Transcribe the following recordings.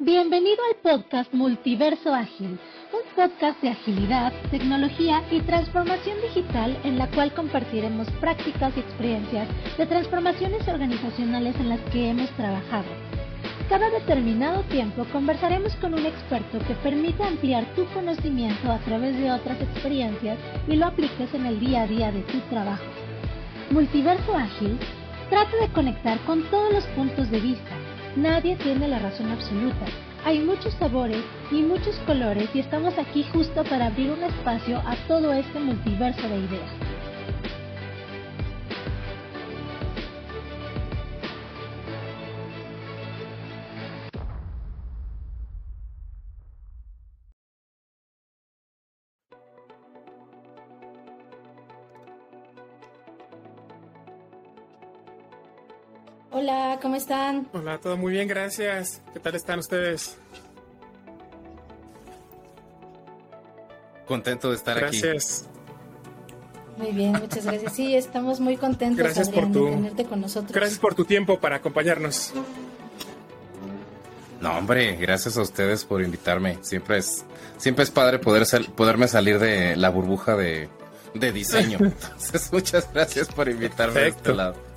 Bienvenido al podcast Multiverso Ágil, un podcast de agilidad, tecnología y transformación digital en la cual compartiremos prácticas y experiencias de transformaciones organizacionales en las que hemos trabajado. Cada determinado tiempo conversaremos con un experto que permita ampliar tu conocimiento a través de otras experiencias y lo apliques en el día a día de tu trabajo. Multiverso Ágil trata de conectar con todos los puntos de vista Nadie tiene la razón absoluta. Hay muchos sabores y muchos colores y estamos aquí justo para abrir un espacio a todo este multiverso de ideas. Hola, ¿cómo están? Hola, todo muy bien, gracias. ¿Qué tal están ustedes? Contento de estar aquí. Gracias. Muy bien, muchas gracias. Sí, estamos muy contentos gracias por tu, de tenerte con nosotros. Gracias por tu tiempo para acompañarnos. No, hombre, gracias a ustedes por invitarme. Siempre es, siempre es padre poder poderme salir de la burbuja de, de diseño. Entonces, muchas gracias por invitarme a este lado.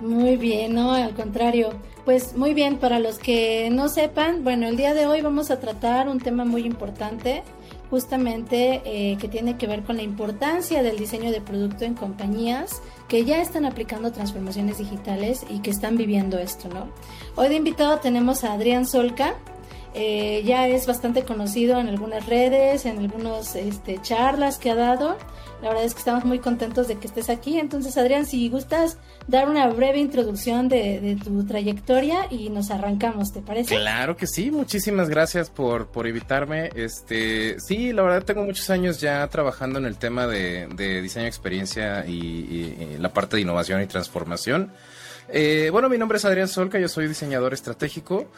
Muy bien, no, al contrario. Pues muy bien, para los que no sepan, bueno, el día de hoy vamos a tratar un tema muy importante, justamente eh, que tiene que ver con la importancia del diseño de producto en compañías que ya están aplicando transformaciones digitales y que están viviendo esto, ¿no? Hoy de invitado tenemos a Adrián Solca, eh, ya es bastante conocido en algunas redes, en algunas este, charlas que ha dado. La verdad es que estamos muy contentos de que estés aquí. Entonces, Adrián, si gustas dar una breve introducción de, tu trayectoria y nos arrancamos, ¿te parece? Claro que sí, muchísimas gracias por, por invitarme. Este, sí, la verdad tengo muchos años ya trabajando en el tema de, diseño, experiencia y, la parte de innovación y transformación. Eh, bueno, mi nombre es Adrián Solca, yo soy diseñador estratégico.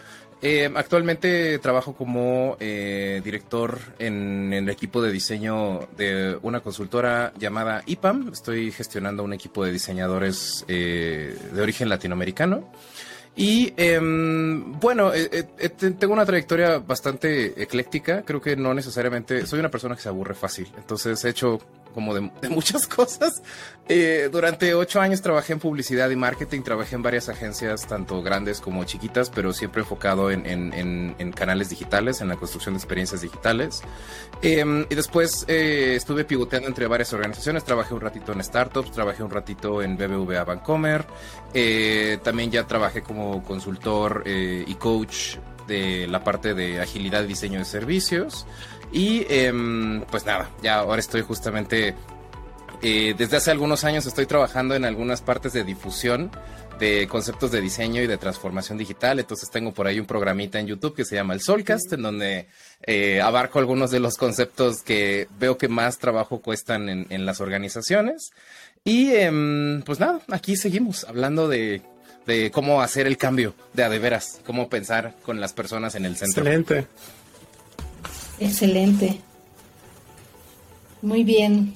Eh, actualmente trabajo como eh, director en, el equipo de diseño de una consultora llamada IPAM. Estoy gestionando un equipo de diseñadores eh, de origen latinoamericano. Y em, bueno, tengo una trayectoria bastante ecléctica. Creo que no necesariamente soy una persona que se aburre fácil. Entonces he hecho como de, muchas cosas. Eh, durante ocho años trabajé en publicidad y marketing, trabajé en varias agencias, tanto grandes como chiquitas, pero siempre enfocado en, canales digitales, en la construcción de experiencias digitales. Em, y después eh, estuve pivoteando entre varias organizaciones, trabajé un ratito en startups, trabajé un ratito en BBVA Bancomer, eh, también ya trabajé como consultor y coach de la parte de agilidad y diseño de servicios. Y em, pues nada, ya ahora estoy justamente, eh, desde hace algunos años estoy trabajando en algunas partes de difusión de conceptos de diseño y de transformación digital. Entonces tengo por ahí un programita en YouTube que se llama el Solcast, en donde eh, abarco algunos de los conceptos que veo que más trabajo cuestan en, las organizaciones. Y em, pues nada, aquí seguimos hablando de, de, cómo hacer el cambio de a de veras, cómo pensar con las personas en el centro. Excelente. Excelente. Muy bien.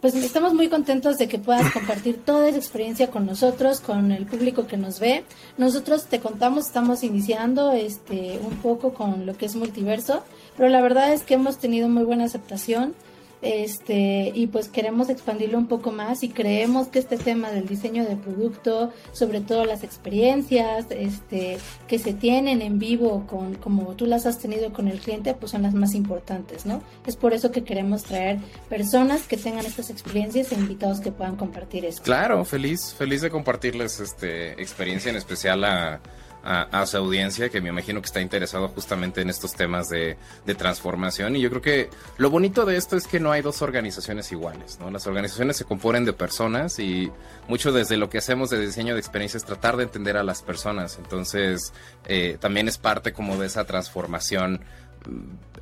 Pues estamos muy contentos de que puedas compartir toda esa experiencia con nosotros, con el público que nos ve. Nosotros te contamos, estamos iniciando este un poco con lo que es multiverso, pero la verdad es que hemos tenido muy buena aceptación este, y pues queremos expandirlo un poco más y creemos que este tema del diseño de producto, sobre todo las experiencias este, que se tienen en vivo, con, como tú las has tenido con el cliente, pues son las más importantes, ¿no? Es por eso que queremos traer personas que tengan estas experiencias e invitados que puedan compartir esto. Claro, feliz, feliz de compartirles este experiencia en especial a a, su audiencia que me imagino que está interesado justamente en estos temas de, transformación. Y yo creo que lo bonito de esto es que no hay dos organizaciones iguales, ¿no? Las organizaciones se componen de personas y mucho desde lo que hacemos de diseño de experiencia es tratar de entender a las personas. Entonces, eh, también es parte como de esa transformación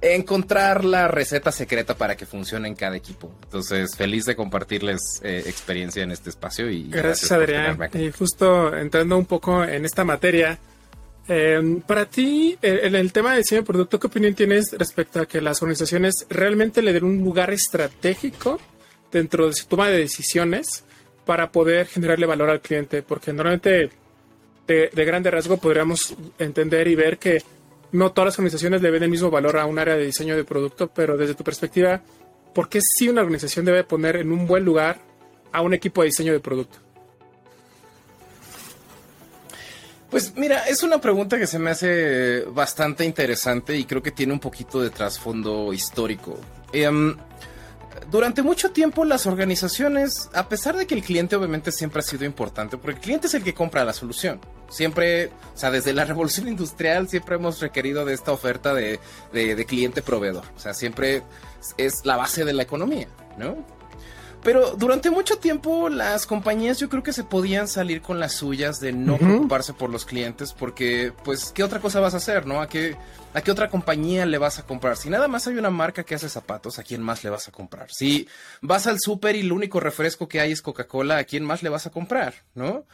encontrar la receta secreta para que funcione en cada equipo. Entonces, feliz de compartirles eh, experiencia en este espacio y gracias, Adrián. Y justo entrando un poco en esta materia, Em, para ti, en el tema de diseño de producto, ¿qué opinión tienes respecto a que las organizaciones realmente le den un lugar estratégico dentro de su toma de decisiones para poder generarle valor al cliente? Porque normalmente de, de grande rasgo podríamos entender y ver que no todas las organizaciones le ven el mismo valor a un área de diseño de producto, pero desde tu perspectiva, ¿por qué sí una organización debe poner en un buen lugar a un equipo de diseño de producto? Pues mira, es una pregunta que se me hace bastante interesante y creo que tiene un poquito de trasfondo histórico. Em, durante mucho tiempo las organizaciones, a pesar de que el cliente obviamente siempre ha sido importante, porque el cliente es el que compra la solución. Siempre, o sea, desde la revolución industrial siempre hemos requerido de esta oferta de, de cliente proveedor. O sea, siempre es la base de la economía, ¿no? Pero durante mucho tiempo las compañías yo creo que se podían salir con las suyas de no preocuparse por los clientes porque pues qué otra cosa vas a hacer, ¿no? ¿A qué, ¿A qué otra compañía le vas a comprar? Si nada más hay una marca que hace zapatos, ¿a quién más le vas a comprar? Si vas al súper y el único refresco que hay es Coca-Cola, ¿a quién más le vas a comprar? ¿No?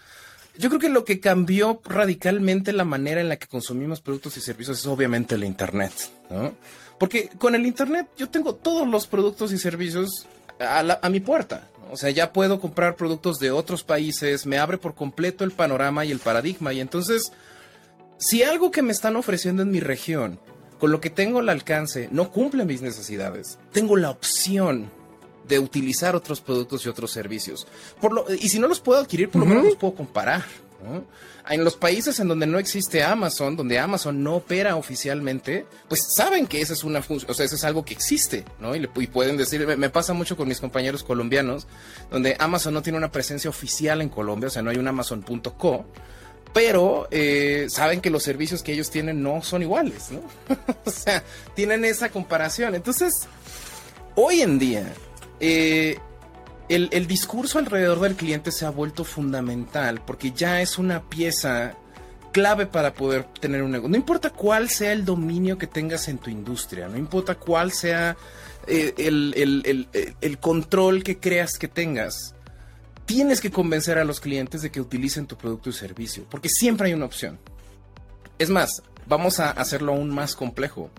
Yo creo que lo que cambió radicalmente la manera en la que consumimos productos y servicios es obviamente el Internet, ¿no? Porque con el Internet yo tengo todos los productos y servicios a, mi puerta. O sea, ya puedo comprar productos de otros países, me abre por completo el panorama y el paradigma. Y entonces, si algo que me están ofreciendo en mi región, con lo que tengo al alcance, no cumple mis necesidades, tengo la opción de utilizar otros productos y otros servicios. Por lo, y si no los puedo adquirir, por lo menos los puedo comparar. En los países en donde no existe Amazon, donde Amazon no opera oficialmente, pues saben que esa es una función, o sea, eso es algo que existe, ¿no? Y, pueden decir, me, pasa mucho con mis compañeros colombianos, donde Amazon no tiene una presencia oficial en Colombia, o sea, no hay un Amazon.co, pero eh, saben que los servicios que ellos tienen no son iguales, ¿no? o sea, tienen esa comparación. Entonces, hoy en día, eh, el, discurso alrededor del cliente se ha vuelto fundamental porque ya es una pieza clave para poder tener un negocio. No importa cuál sea el dominio que tengas en tu industria, no importa cuál sea eh, el, control que creas que tengas, tienes que convencer a los clientes de que utilicen tu producto y servicio, porque siempre hay una opción. Es más, vamos a hacerlo aún más complejo.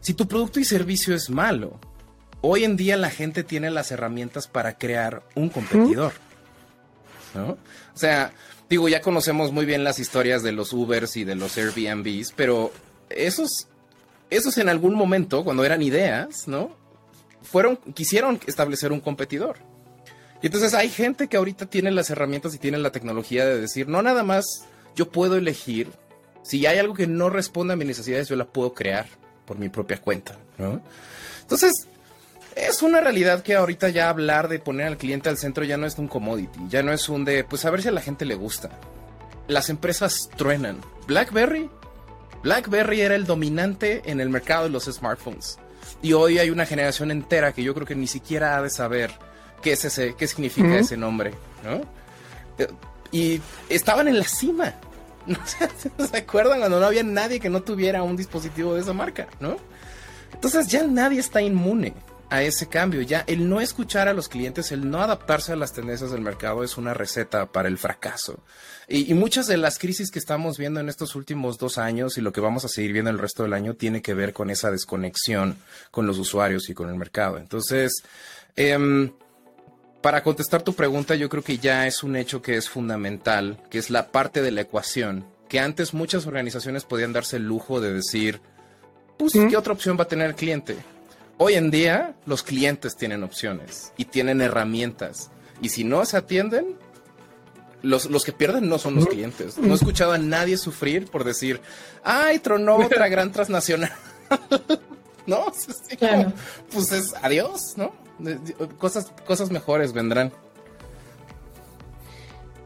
Si tu producto y servicio es malo, hoy en día la gente tiene las herramientas para crear un competidor. ¿no? O sea, digo, ya conocemos muy bien las historias de los Ubers y de los Airbnbs, pero esos, esos en algún momento, cuando eran ideas, ¿no? Fueron, quisieron establecer un competidor. Y entonces hay gente que ahorita tiene las herramientas y tiene la tecnología de decir, no nada más yo puedo elegir, si hay algo que no responde a mis necesidades, yo la puedo crear por mi propia cuenta, ¿no? Entonces, es una realidad que ahorita ya hablar de poner al cliente al centro ya no es un commodity, ya no es un de, pues a ver si a la gente le gusta. Las empresas truenan. BlackBerry, BlackBerry era el dominante en el mercado de los smartphones. Y hoy hay una generación entera que yo creo que ni siquiera ha de saber qué es ese, qué significa ese nombre, ¿no? Y estaban en la cima. ¿Se acuerdan cuando no había nadie que no tuviera un dispositivo de esa marca, ¿no? Entonces ya nadie está inmune a ese cambio. Ya el no escuchar a los clientes, el no adaptarse a las tendencias del mercado es una receta para el fracaso. Y, muchas de las crisis que estamos viendo en estos últimos dos años y lo que vamos a seguir viendo el resto del año tiene que ver con esa desconexión con los usuarios y con el mercado. Entonces, em, para contestar tu pregunta, yo creo que ya es un hecho que es fundamental, que es la parte de la ecuación, que antes muchas organizaciones podían darse el lujo de decir, pues, ¿qué otra opción va a tener el cliente? Hoy en día los clientes tienen opciones y tienen herramientas. Y si no se atienden, los, los, que pierden no son los clientes. No he escuchado a nadie sufrir por decir, ay, tronó otra gran transnacional. no, pues es adiós, ¿no? Cosas, cosas mejores vendrán.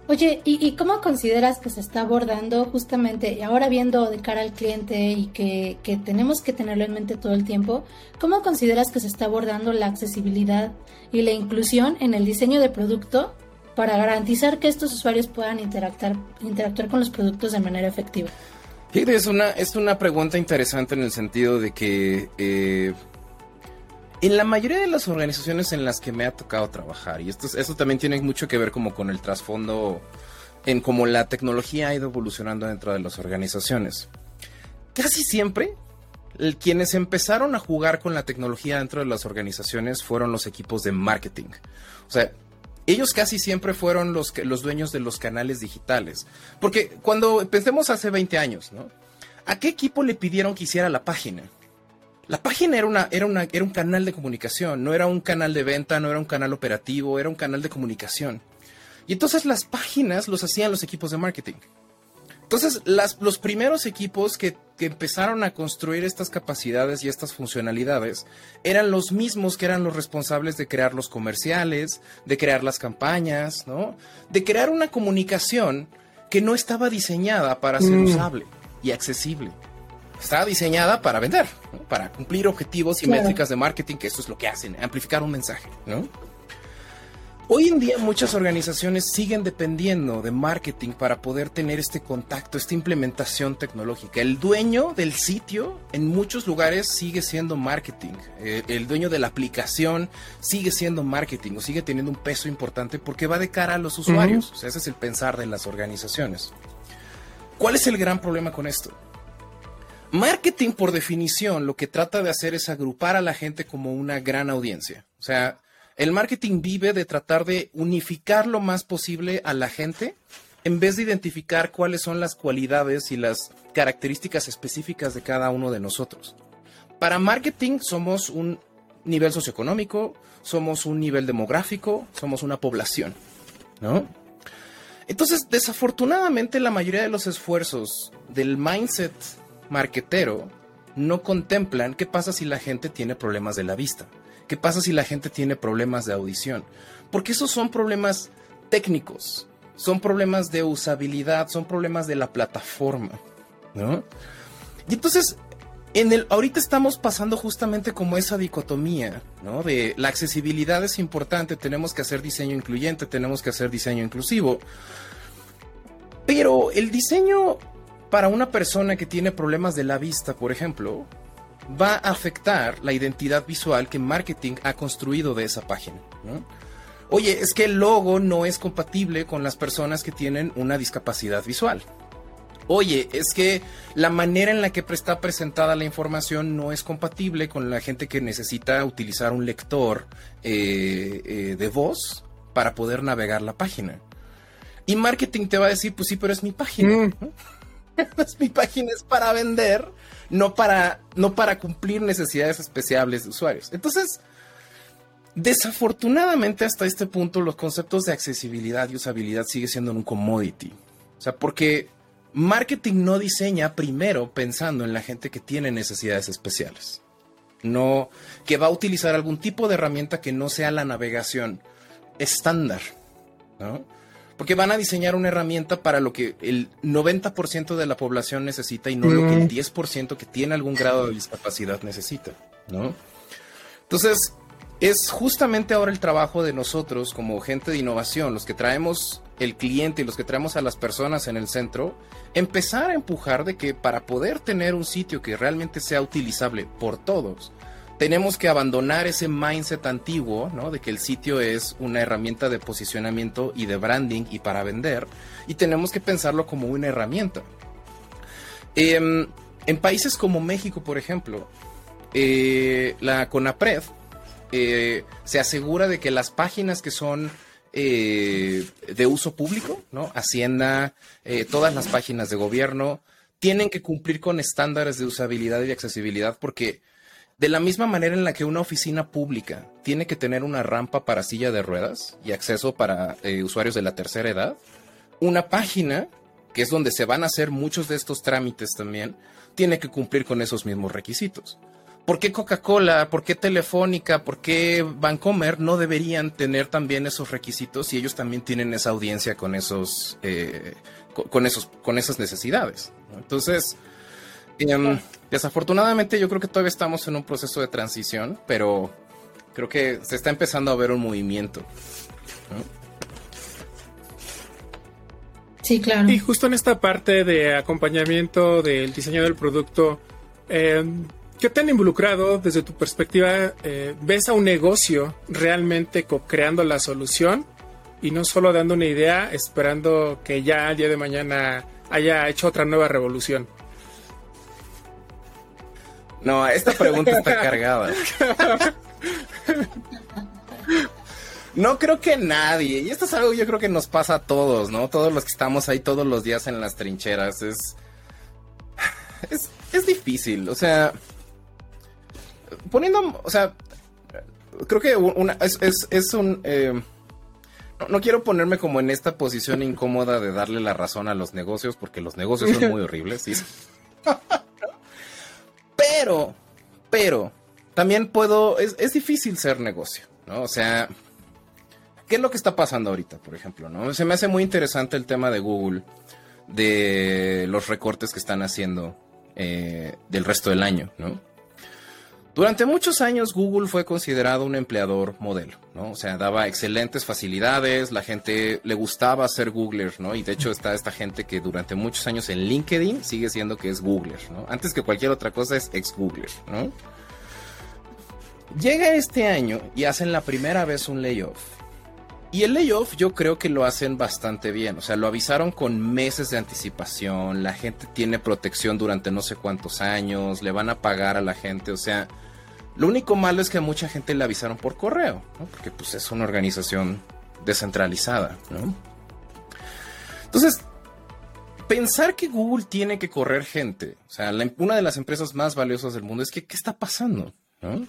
Oye, ¿y, cómo consideras que se está abordando justamente, ahora viendo de cara al cliente y que, tenemos que tenerlo en mente todo el tiempo, cómo consideras que se está abordando la accesibilidad y la inclusión en el diseño de producto para garantizar que estos usuarios puedan interactuar, interactuar con los productos de manera efectiva? es una, es una pregunta interesante en el sentido de que eh, en la mayoría de las organizaciones en las que me ha tocado trabajar, y esto, esto también tiene mucho que ver como con el trasfondo en cómo la tecnología ha ido evolucionando dentro de las organizaciones. Casi siempre, quienes empezaron a jugar con la tecnología dentro de las organizaciones fueron los equipos de marketing. O sea, ellos casi siempre fueron los, los dueños de los canales digitales. Porque cuando pensemos hace 20 años, ¿no? ¿A qué equipo le pidieron que hiciera la página? La página era, una, era, una, era un canal de comunicación, no era un canal de venta, no era un canal operativo, era un canal de comunicación. Y entonces las páginas los hacían los equipos de marketing. Entonces, las, los primeros equipos que, que, empezaron a construir estas capacidades y estas funcionalidades eran los mismos que eran los responsables de crear los comerciales, de crear las campañas, ¿no? De crear una comunicación que no estaba diseñada para ser mm. usable y accesible. Estaba diseñada para vender, para cumplir objetivos y métricas de marketing, que eso es lo que hacen, amplificar un mensaje, ¿no? Hoy en día muchas organizaciones siguen dependiendo de marketing para poder tener este contacto, esta implementación tecnológica. El dueño del sitio en muchos lugares sigue siendo marketing. Eh, el dueño de la aplicación sigue siendo marketing o sigue teniendo un peso importante porque va de cara a los usuarios. O sea, ese es el pensar de las organizaciones. ¿Cuál es el gran problema con esto? Marketing, por definición, lo que trata de hacer es agrupar a la gente como una gran audiencia. O sea, el marketing vive de tratar de unificar lo más posible a la gente en vez de identificar cuáles son las cualidades y las características específicas de cada uno de nosotros. Para marketing somos un nivel socioeconómico, somos un nivel demográfico, somos una población, ¿no? Entonces, desafortunadamente, la mayoría de los esfuerzos del mindset marketero no contemplan qué pasa si la gente tiene problemas de la vista. ¿Qué pasa si la gente tiene problemas de audición? Porque esos son problemas técnicos, son problemas de usabilidad, son problemas de la plataforma, ¿no? Y entonces, en el, ahorita estamos pasando justamente como esa dicotomía, ¿no? De la accesibilidad es importante, tenemos que hacer diseño incluyente, tenemos que hacer diseño inclusivo. Pero el diseño para una persona que tiene problemas de la vista, por ejemplo, va a afectar la identidad visual que marketing ha construido de esa página. Oye, es que el logo no es compatible con las personas que tienen una discapacidad visual. Oye, es que la manera en la que está presentada la información no es compatible con la gente que necesita utilizar un lector eh, eh, de voz para poder navegar la página. Y marketing te va a decir, pues sí, pero es mi página. Mm. es mi página, es para vender no para, no para cumplir necesidades especiales de usuarios. Entonces, desafortunadamente hasta este punto los conceptos de accesibilidad y usabilidad sigue siendo un commodity. O sea, porque marketing no diseña primero pensando en la gente que tiene necesidades especiales. No, que va a utilizar algún tipo de herramienta que no sea la navegación estándar. ¿no? Porque van a diseñar una herramienta para lo que el 90% de la población necesita y no lo que el 10% mm. que tiene algún grado de discapacidad necesita, ¿no? Entonces, es justamente ahora el trabajo de nosotros como gente de innovación, los que traemos el cliente y los que traemos a las personas en el centro, empezar a empujar de que para poder tener un sitio que realmente sea utilizable por todos, tenemos que abandonar ese mindset antiguo, ¿no? De que el sitio es una herramienta de posicionamiento y de branding y para vender, y tenemos que pensarlo como una herramienta. Em, en países como México, por ejemplo, eh, la CONAPRED eh, se asegura de que las páginas que son eh, de uso público, ¿no? Hacienda, todas las páginas de gobierno, tienen que cumplir con estándares de usabilidad y accesibilidad porque de la misma manera en la que una oficina pública tiene que tener una rampa para silla de ruedas y acceso para eh, usuarios de la tercera edad, una página, que es donde se van a hacer muchos de estos trámites también, tiene que cumplir con esos mismos requisitos. ¿Por qué Coca-Cola, por qué Telefónica, por qué Bancomer no deberían tener también esos requisitos si ellos también tienen esa audiencia con esos, eh, con, esos, con esas necesidades? Entonces, em, Desafortunadamente yo creo que todavía estamos en un proceso de transición, pero creo que se está empezando a ver un movimiento. Sí, claro. Y justo en esta parte de acompañamiento del diseño del producto, eh, ¿qué te han involucrado desde tu perspectiva? Eh, ¿Ves a un negocio realmente co-creando la solución y no solo dando una idea esperando que ya el día de mañana haya hecho otra nueva revolución? No, esta pregunta está cargada. No creo que nadie. Y esto es algo que yo creo que nos pasa a todos, ¿no? Todos los que estamos ahí todos los días en las trincheras. Es. Es, es difícil. O sea. Poniendo. O sea. Creo que una, es, es, es un. Eh, no, quiero ponerme como en esta posición incómoda de darle la razón a los negocios, porque los negocios son muy horribles, ¿sí? Pero, pero, también puedo, es, es, difícil ser negocio, ¿no? O sea, ¿qué es lo que está pasando ahorita, por ejemplo, no? Se me hace muy interesante el tema de Google, de los recortes que están haciendo eh, del resto del año, ¿no? Durante muchos años Google fue considerado un empleador modelo, ¿no? O sea, daba excelentes facilidades, la gente le gustaba ser Googler, ¿no? Y de hecho está esta gente que durante muchos años en LinkedIn sigue siendo que es Googler, ¿no? Antes que cualquier otra cosa es ex Googler, ¿no? Llega este año y hacen la primera vez un layoff. Y el layoff yo creo que lo hacen bastante bien, o sea, lo avisaron con meses de anticipación, la gente tiene protección durante no sé cuántos años, le van a pagar a la gente, o sea, lo único malo es que a mucha gente le avisaron por correo, ¿no? porque pues es una organización descentralizada. ¿no? Entonces, pensar que Google tiene que correr gente, o sea, una de las empresas más valiosas del mundo, es que, ¿qué está pasando? ¿no?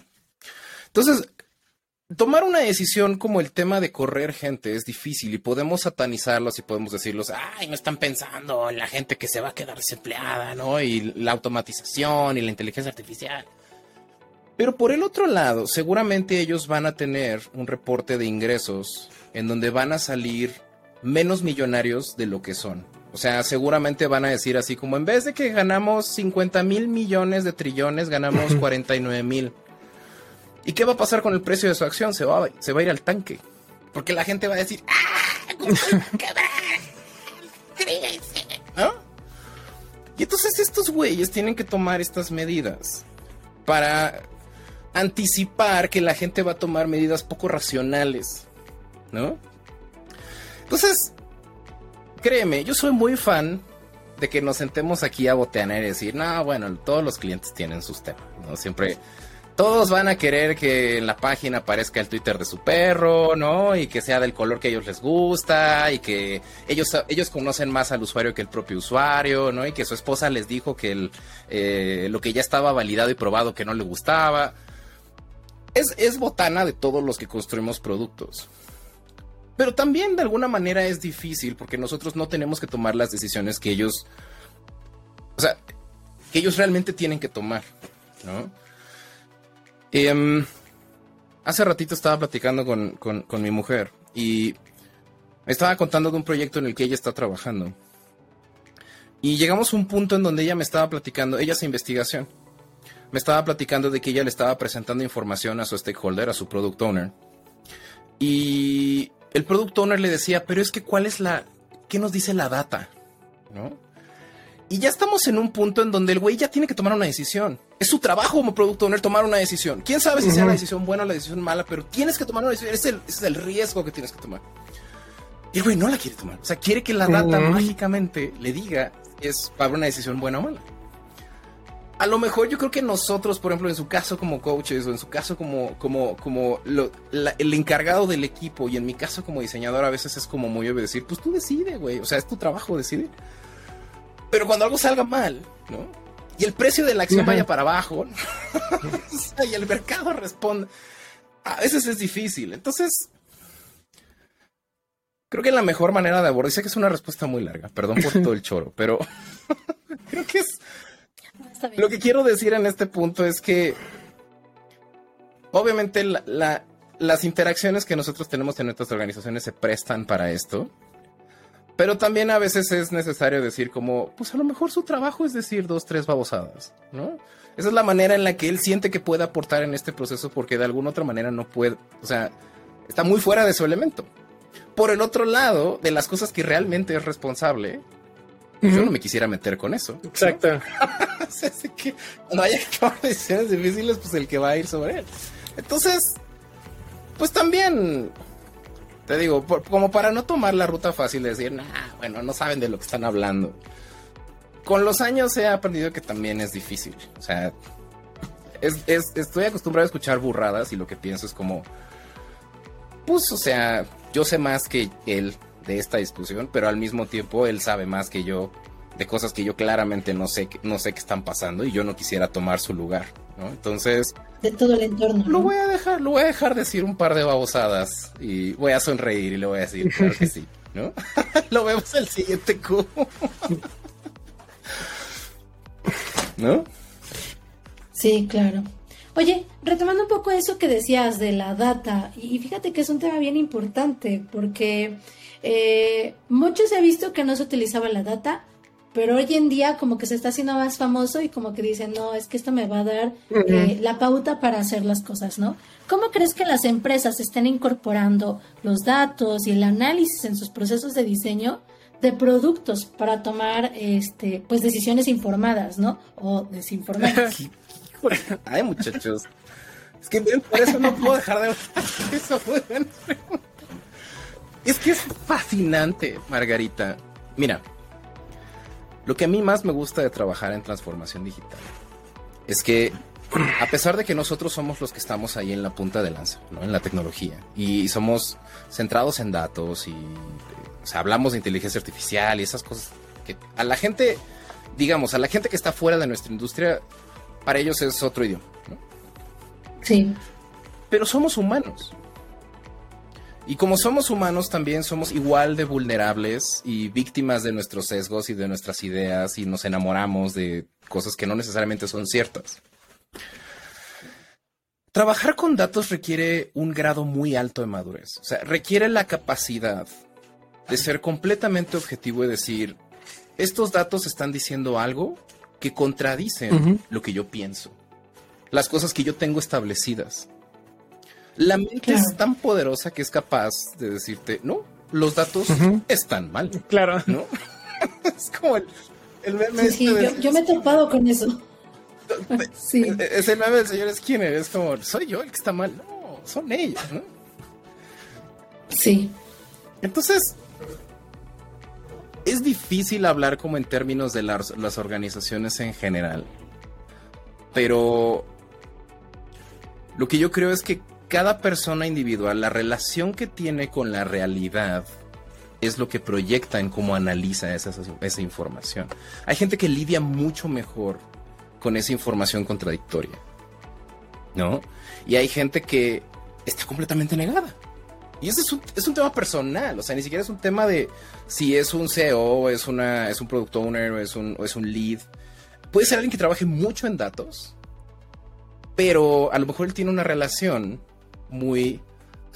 Entonces, tomar una decisión como el tema de correr gente es difícil y podemos satanizarlos y podemos decirlos, ay, no están pensando en la gente que se va a quedar desempleada, ¿no? Y la automatización y la inteligencia artificial. Pero por el otro lado, seguramente ellos van a tener un reporte de ingresos en donde van a salir menos millonarios de lo que son. O sea, seguramente van a decir así como en vez de que ganamos 50 mil millones de trillones, ganamos 49 mil. ¿Y qué va a pasar con el precio de su acción? Se va, se va a ir al tanque. Porque la gente va a decir, ¡ah! ¿No? Y entonces estos güeyes tienen que tomar estas medidas para anticipar que la gente va a tomar medidas poco racionales, ¿no? Entonces, créeme, yo soy muy fan de que nos sentemos aquí a boteaner y decir, no, bueno, todos los clientes tienen sus temas, ¿no? Siempre, todos van a querer que en la página aparezca el Twitter de su perro, ¿no? Y que sea del color que a ellos les gusta y que ellos, ellos conocen más al usuario que el propio usuario, ¿no? Y que su esposa les dijo que el, eh, lo que ya estaba validado y probado que no le gustaba es, botana de todos los que construimos productos. Pero también de alguna manera es difícil porque nosotros no tenemos que tomar las decisiones que ellos, o sea, que ellos realmente tienen que tomar, ¿no? Em, hace ratito estaba platicando con, con, mi mujer y me estaba contando de un proyecto en el que ella está trabajando. Y llegamos a un punto en donde ella me estaba platicando, ella hace investigación me estaba platicando de que ella le estaba presentando información a su stakeholder, a su product owner. Y el product owner le decía, pero es que cuál es la, ¿qué nos dice la data? ¿No? Y ya estamos en un punto en donde el güey ya tiene que tomar una decisión. Es su trabajo como product owner tomar una decisión. ¿Quién sabe si sea la decisión buena o la decisión mala? Pero tienes que tomar una decisión. ese es el riesgo que tienes que tomar. Y el güey no la quiere tomar. O sea, quiere que la data mágicamente le diga es para una decisión buena o mala a lo mejor yo creo que nosotros, por ejemplo, en su caso como coaches o en su caso como, como, como el encargado del equipo y en mi caso como diseñador a veces es como muy obvio decir, pues tú decide, güey, o sea, es tu trabajo decidir. Pero cuando algo salga mal, ¿no? Y el precio de la acción vaya para abajo, y el mercado responde, a veces es difícil. Entonces, creo que la mejor manera de abordar, sé que es una respuesta muy larga, perdón por todo el choro, pero creo que es lo que quiero decir en este punto es que obviamente las interacciones que nosotros tenemos en nuestras organizaciones se prestan para esto. Pero también a veces es necesario decir como, pues a lo mejor su trabajo es decir dos, tres babosadas, ¿no? Esa es la manera en la que él siente que puede aportar en este proceso porque de alguna otra manera no puede, o sea, está muy fuera de su elemento. Por el otro lado, de las cosas que realmente es responsable, yo no me quisiera meter con eso. Exacto. Así que cuando haya que tomar decisiones difíciles, pues el que va a ir sobre él. Entonces, pues también, te digo, como para no tomar la ruta fácil de decir, nah, bueno, no saben de lo que están hablando. Con los años he aprendido que también es difícil. O sea, estoy acostumbrado a escuchar burradas y lo que pienso es como, pues, o sea, yo sé más que él de esta discusión, pero al mismo tiempo él sabe más que yo de cosas que yo claramente no sé, no sé qué están pasando y yo no quisiera tomar su lugar, ¿no? Entonces... De todo el entorno. Lo voy a dejar, lo voy a dejar decir un par de babosadas y voy a sonreír y le voy a decir, claro que sí, ¿no? lo vemos el siguiente cubo. ¿No? Sí, claro. Oye, retomando un poco eso que decías de la data, y fíjate que es un tema bien importante, porque eh, mucho se ha visto que no se utilizaba la data, pero hoy en día como que se está haciendo más famoso y como que dicen, no, es que esto me va a dar eh, la pauta para hacer las cosas, ¿no? ¿Cómo crees que las empresas estén incorporando los datos y el análisis en sus procesos de diseño de productos para tomar este pues decisiones informadas, ¿no? O desinformadas. Ay, muchachos. Es que por eso no puedo dejar de eso. Es que es fascinante, Margarita. Mira, lo que a mí más me gusta de trabajar en transformación digital es que a pesar de que nosotros somos los que estamos ahí en la punta de lanza, ¿no? en la tecnología, y somos centrados en datos y hablamos de inteligencia artificial y esas cosas que a la gente, digamos, a la gente que está fuera de nuestra industria, para ellos es otro idioma. ¿no? Sí. Pero somos humanos. Y como somos humanos, también somos igual de vulnerables y víctimas de nuestros sesgos y de nuestras ideas y nos enamoramos de cosas que no necesariamente son ciertas. Trabajar con datos requiere un grado muy alto de madurez. O sea, requiere la capacidad de ser completamente objetivo y decir, estos datos están diciendo algo que contradicen lo que yo pienso, las cosas que yo tengo establecidas. La mente es tan poderosa que es capaz de decirte, no, los datos están mal. Claro. ¿No? es como el, meme. Sí, este yo, me he topado con eso. sí. Es el meme del señor Skinner, es como, soy yo el que está mal. No, son ellos, ¿no? Sí. Entonces, es difícil hablar como en términos de las, organizaciones en general. Pero lo que yo creo es que cada persona individual, la relación que tiene con la realidad, es lo que proyecta en cómo analiza esa, esa, información. Hay gente que lidia mucho mejor con esa información contradictoria, ¿no? Y hay gente que está completamente negada. Y ese es un, es un tema personal, o sea, ni siquiera es un tema de si es un CEO, es, una, es un product owner, o es un, es un lead. Puede ser alguien que trabaje mucho en datos, pero a lo mejor él tiene una relación muy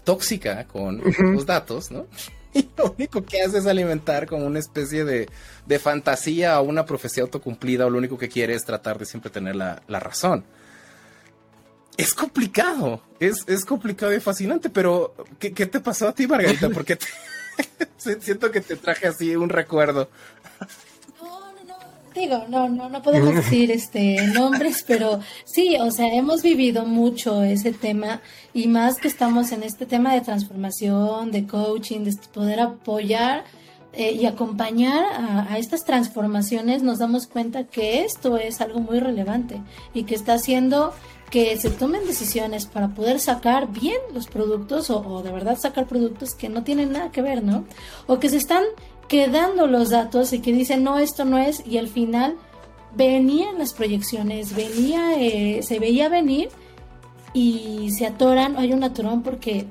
tóxica con los datos, ¿no? Y lo único que hace es alimentar como una especie de, de fantasía o una profecía autocumplida, o lo único que quiere es tratar de siempre tener la, la razón es complicado, es, es, complicado y fascinante, pero ¿qué, te pasó a ti, Margarita? Porque siento que te traje así un recuerdo. Digo, no, no, no podemos decir este nombres, pero sí, o sea, hemos vivido mucho ese tema y más que estamos en este tema de transformación, de coaching, de poder apoyar eh, y acompañar a, a, estas transformaciones, nos damos cuenta que esto es algo muy relevante y que está haciendo que se tomen decisiones para poder sacar bien los productos o, de verdad sacar productos que no tienen nada que ver, ¿no? O que se están quedando los datos y que dicen, no, esto no es, y al final venían las proyecciones, venía, eh, se veía venir y se atoran, hay un atorón porque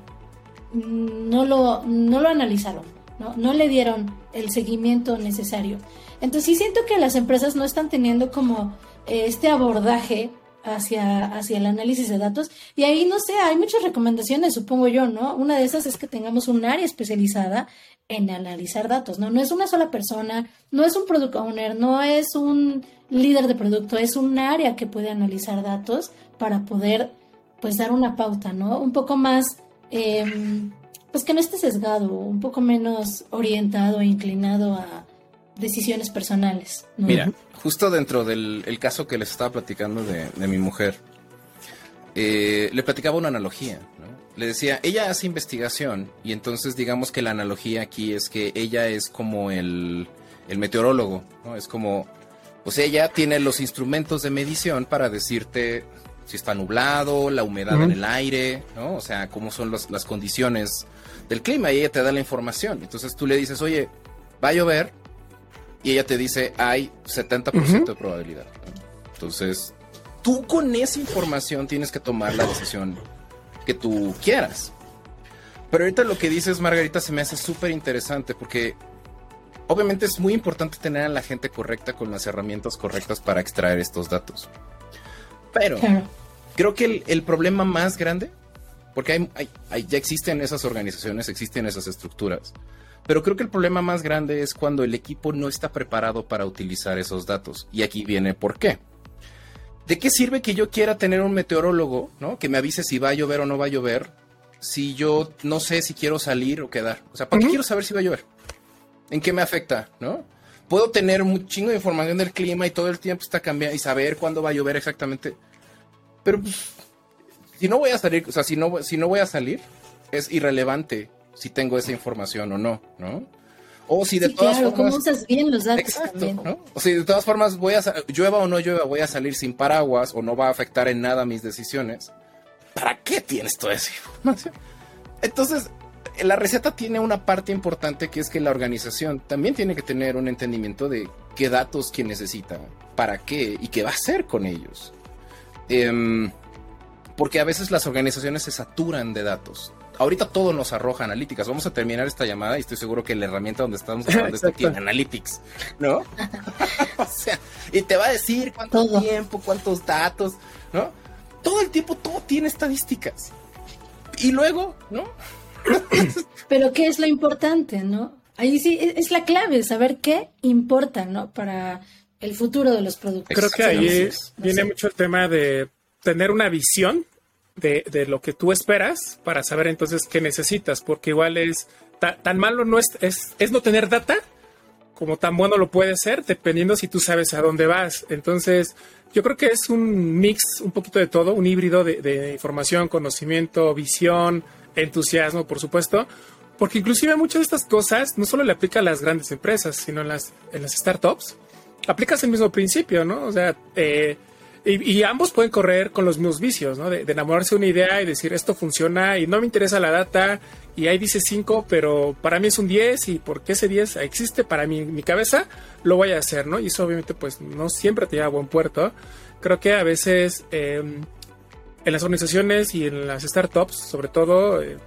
no lo, no lo analizaron, ¿no? no le dieron el seguimiento necesario. Entonces sí siento que las empresas no están teniendo como este abordaje hacia, hacia el análisis de datos. Y ahí, no sé, hay muchas recomendaciones, supongo yo, ¿no? Una de esas es que tengamos un área especializada en analizar datos, ¿no? No es una sola persona, no es un product owner, no es un líder de producto, es un área que puede analizar datos para poder, pues, dar una pauta, ¿no? Un poco más, em, pues, que no esté sesgado, un poco menos orientado e inclinado a decisiones personales. Mira, justo dentro del caso que les estaba platicando de, mi mujer, eh, le platicaba una analogía. Le decía, ella hace investigación y entonces digamos que la analogía aquí es que ella es como el, el meteorólogo, ¿no? Es como, pues ella tiene los instrumentos de medición para decirte si está nublado, la humedad en el aire, ¿no? O sea, cómo son las condiciones del clima y ella te da la información. Entonces tú le dices, oye, va a llover y ella te dice, hay 70% de probabilidad. Entonces, tú con esa información tienes que tomar la decisión que tú quieras. Pero ahorita lo que dices, Margarita, se me hace súper interesante porque obviamente es muy importante tener a la gente correcta con las herramientas correctas para extraer estos datos. Pero creo que el, problema más grande, porque hay, ya existen esas organizaciones, existen esas estructuras, pero creo que el problema más grande es cuando el equipo no está preparado para utilizar esos datos. Y aquí viene por qué. ¿De qué sirve que yo quiera tener un meteorólogo, ¿no? Que me avise si va a llover o no va a llover, si yo no sé si quiero salir o quedar. O sea, ¿para qué quiero saber si va a llover? ¿En qué me afecta? ¿No? Puedo tener un chingo de información del clima y todo el tiempo está cambiando y saber cuándo va a llover exactamente. Pero pues, si no voy a salir, o sea, si no, si no voy a salir, es irrelevante si tengo esa información o no, ¿no? O si de todas formas. ¿Cómo usas bien los datos exacto, ¿no? O si de todas formas voy a llueva o no llueva, voy a salir sin paraguas o no va a afectar en nada mis decisiones. ¿para qué tienes toda esa información? Entonces, la receta tiene una parte importante que es que la organización también tiene que tener un entendimiento de qué datos que necesita, para qué y qué va a hacer con ellos. Em, porque a veces las organizaciones se saturan de datos. Ahorita todo nos arroja analíticas. Vamos a terminar esta llamada y estoy seguro que la herramienta donde estamos hablando esto tiene analytics, ¿no? o sea, y te va a decir cuánto tiempo, cuántos datos, ¿no? todo el tiempo todo tiene estadísticas. Y luego, ¿no? Pero ¿qué es lo importante, no? Ahí sí es la clave, saber qué importa, ¿no? Para el futuro de los productos. Creo que ahí viene mucho el tema de tener una visión de, lo que tú esperas para saber entonces qué necesitas, porque igual es tan malo no es, es, es no tener data como tan bueno lo puede ser, dependiendo si tú sabes a dónde vas. Entonces, yo creo que es un mix, un poquito de todo, un híbrido de, información, conocimiento, visión, entusiasmo, por supuesto, porque inclusive muchas de estas cosas no solo le aplica a las grandes empresas, sino en las, en las startups. Aplicas el mismo principio, ¿no? O sea, eh, y, ambos pueden correr con los mismos vicios, ¿no? De, enamorarse de una idea y decir esto funciona y no me interesa la data y ahí dice 5, pero para mí es un 10 y porque ese 10 existe para mí mi cabeza, lo voy a hacer, ¿no? Y eso obviamente pues no siempre te lleva a buen puerto. Creo que a veces em, en las organizaciones y en las startups, sobre todo, eh,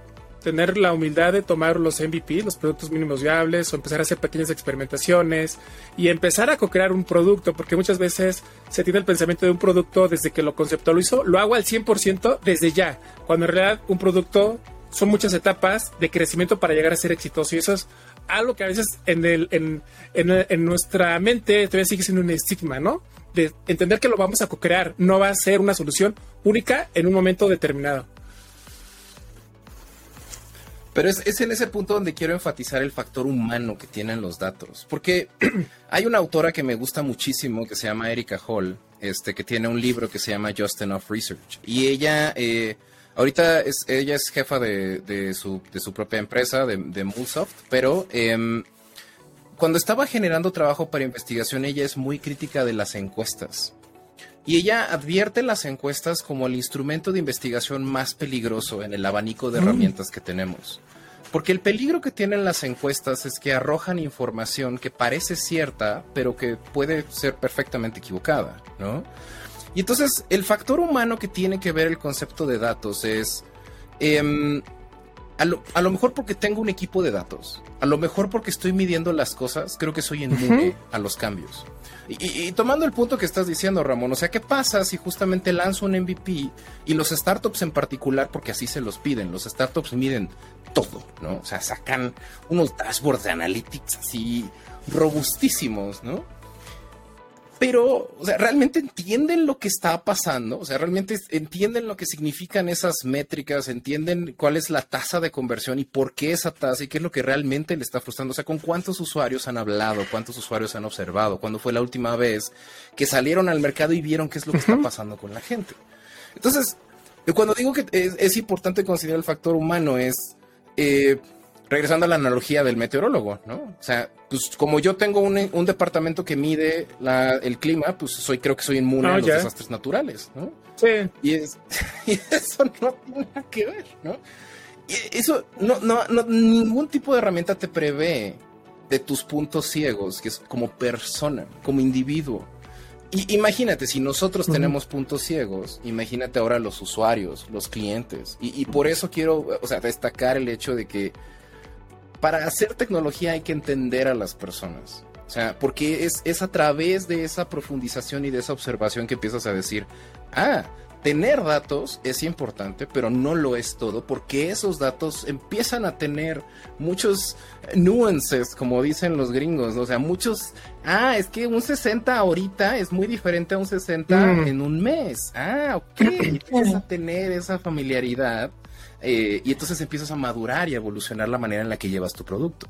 tener la humildad de tomar los MVP, los productos mínimos viables, o empezar a hacer pequeñas experimentaciones y empezar a co-crear un producto, porque muchas veces se tiene el pensamiento de un producto desde que lo conceptualizó, lo hago al 100% desde ya, cuando en realidad un producto son muchas etapas de crecimiento para llegar a ser exitoso y eso es algo que a veces en, el, en, en, nuestra mente todavía sigue siendo un estigma, ¿no? De entender que lo vamos a co-crear, no va a ser una solución única en un momento determinado. Pero es, en ese punto donde quiero enfatizar el factor humano que tienen los datos. Porque hay una autora que me gusta muchísimo que se llama Erika Hall, este, que tiene un libro que se llama Just Enough Research. Y ella, eh, ahorita es, ella es jefa de, su, propia empresa, de, de pero em, cuando estaba generando trabajo para investigación, ella es muy crítica de las encuestas. Y ella advierte las encuestas como el instrumento de investigación más peligroso en el abanico de mm. herramientas que tenemos. Porque el peligro que tienen las encuestas es que arrojan información que parece cierta, pero que puede ser perfectamente equivocada, ¿no? Y entonces el factor humano que tiene que ver el concepto de datos es, em, a, lo, mejor porque tengo un equipo de datos, a lo mejor porque estoy midiendo las cosas, creo que soy inmune a los cambios. Y, tomando el punto que estás diciendo, Ramón, o sea, ¿qué pasa si justamente lanzo un MVP y los startups en particular, porque así se los piden, los startups miden todo, ¿no? O sea, sacan unos dashboards de analytics así robustísimos, ¿no? Pero, o sea, ¿realmente entienden lo que está pasando? O sea, ¿realmente entienden lo que significan esas métricas? ¿Entienden cuál es la tasa de conversión y por qué esa tasa y qué es lo que realmente le está frustrando? O sea, ¿con cuántos usuarios han hablado? ¿Cuántos usuarios han observado? ¿Cuándo fue la última vez que salieron al mercado y vieron qué es lo que está pasando con la gente? Entonces, cuando digo que es, importante considerar el factor humano es... Eh, regresando a la analogía del meteorólogo, ¿no? O sea, pues como yo tengo un, departamento que mide el clima, pues soy, creo que soy inmune ah, a los desastres naturales, ¿no? Sí. Y, eso no tiene nada que ver, ¿no? Y eso, no, no, ningún tipo de herramienta te prevé de tus puntos ciegos, que es como persona, como individuo. Y imagínate, si nosotros tenemos puntos ciegos, imagínate ahora los usuarios, los clientes. Y, y, por eso quiero, o sea, destacar el hecho de que para hacer tecnología hay que entender a las personas. O sea, porque es, es a través de esa profundización y de esa observación que empiezas a decir, ah, tener datos es importante, pero no lo es todo, porque esos datos empiezan a tener muchos nuances, como dicen los gringos, o sea, muchos, ah, es que un 60 ahorita es muy diferente a un 60 mm. en un mes, ah, ok, empiezas a tener esa familiaridad eh, y entonces empiezas a madurar y evolucionar la manera en la que llevas tu producto.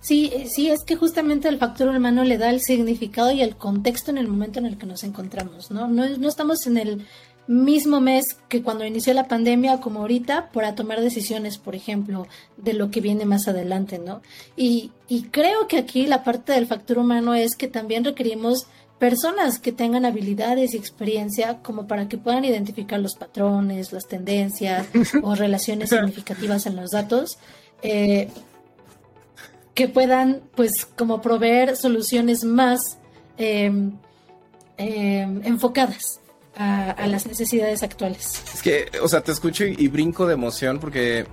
Sí, eh, sí, es que justamente el factor humano le da el significado y el contexto en el momento en el que nos encontramos, ¿no? No, no estamos en el mismo mes que cuando inició la pandemia como ahorita para tomar decisiones, por ejemplo, de lo que viene más adelante, ¿no? Y, y creo que aquí la parte del factor humano es que también requerimos personas que tengan habilidades y experiencia como para que puedan identificar los patrones, las tendencias o relaciones significativas en los datos, eh, que puedan pues como proveer soluciones más em, em, enfocadas a, a, las necesidades actuales. Es que, o sea, te escucho y brinco de emoción porque